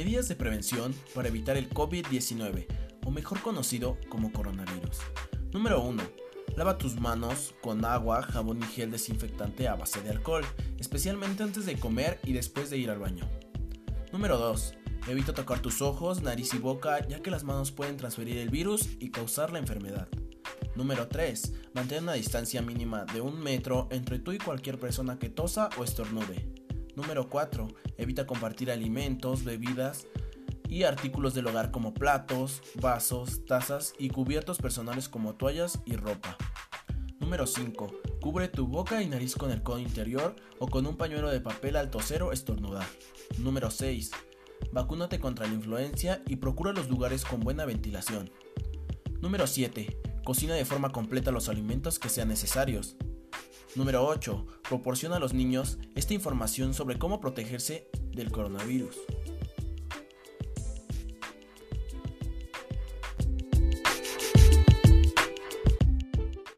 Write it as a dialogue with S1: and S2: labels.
S1: Medidas de prevención para evitar el COVID-19, o mejor conocido como coronavirus. Número 1. Lava tus manos con agua, jabón y gel desinfectante a base de alcohol, especialmente antes de comer y después de ir al baño. Número 2. Evita tocar tus ojos, nariz y boca ya que las manos pueden transferir el virus y causar la enfermedad. Número 3. Mantén una distancia mínima de un metro entre tú y cualquier persona que tosa o estornude. Número 4. Evita compartir alimentos, bebidas y artículos del hogar como platos, vasos, tazas y cubiertos personales como toallas y ropa. Número 5. Cubre tu boca y nariz con el codo interior o con un pañuelo de papel al toser o estornudar. Número 6. Vacúnate contra la influencia y procura los lugares con buena ventilación. Número 7. Cocina de forma completa los alimentos que sean necesarios. Número 8. Proporciona a los niños esta información sobre cómo protegerse del coronavirus.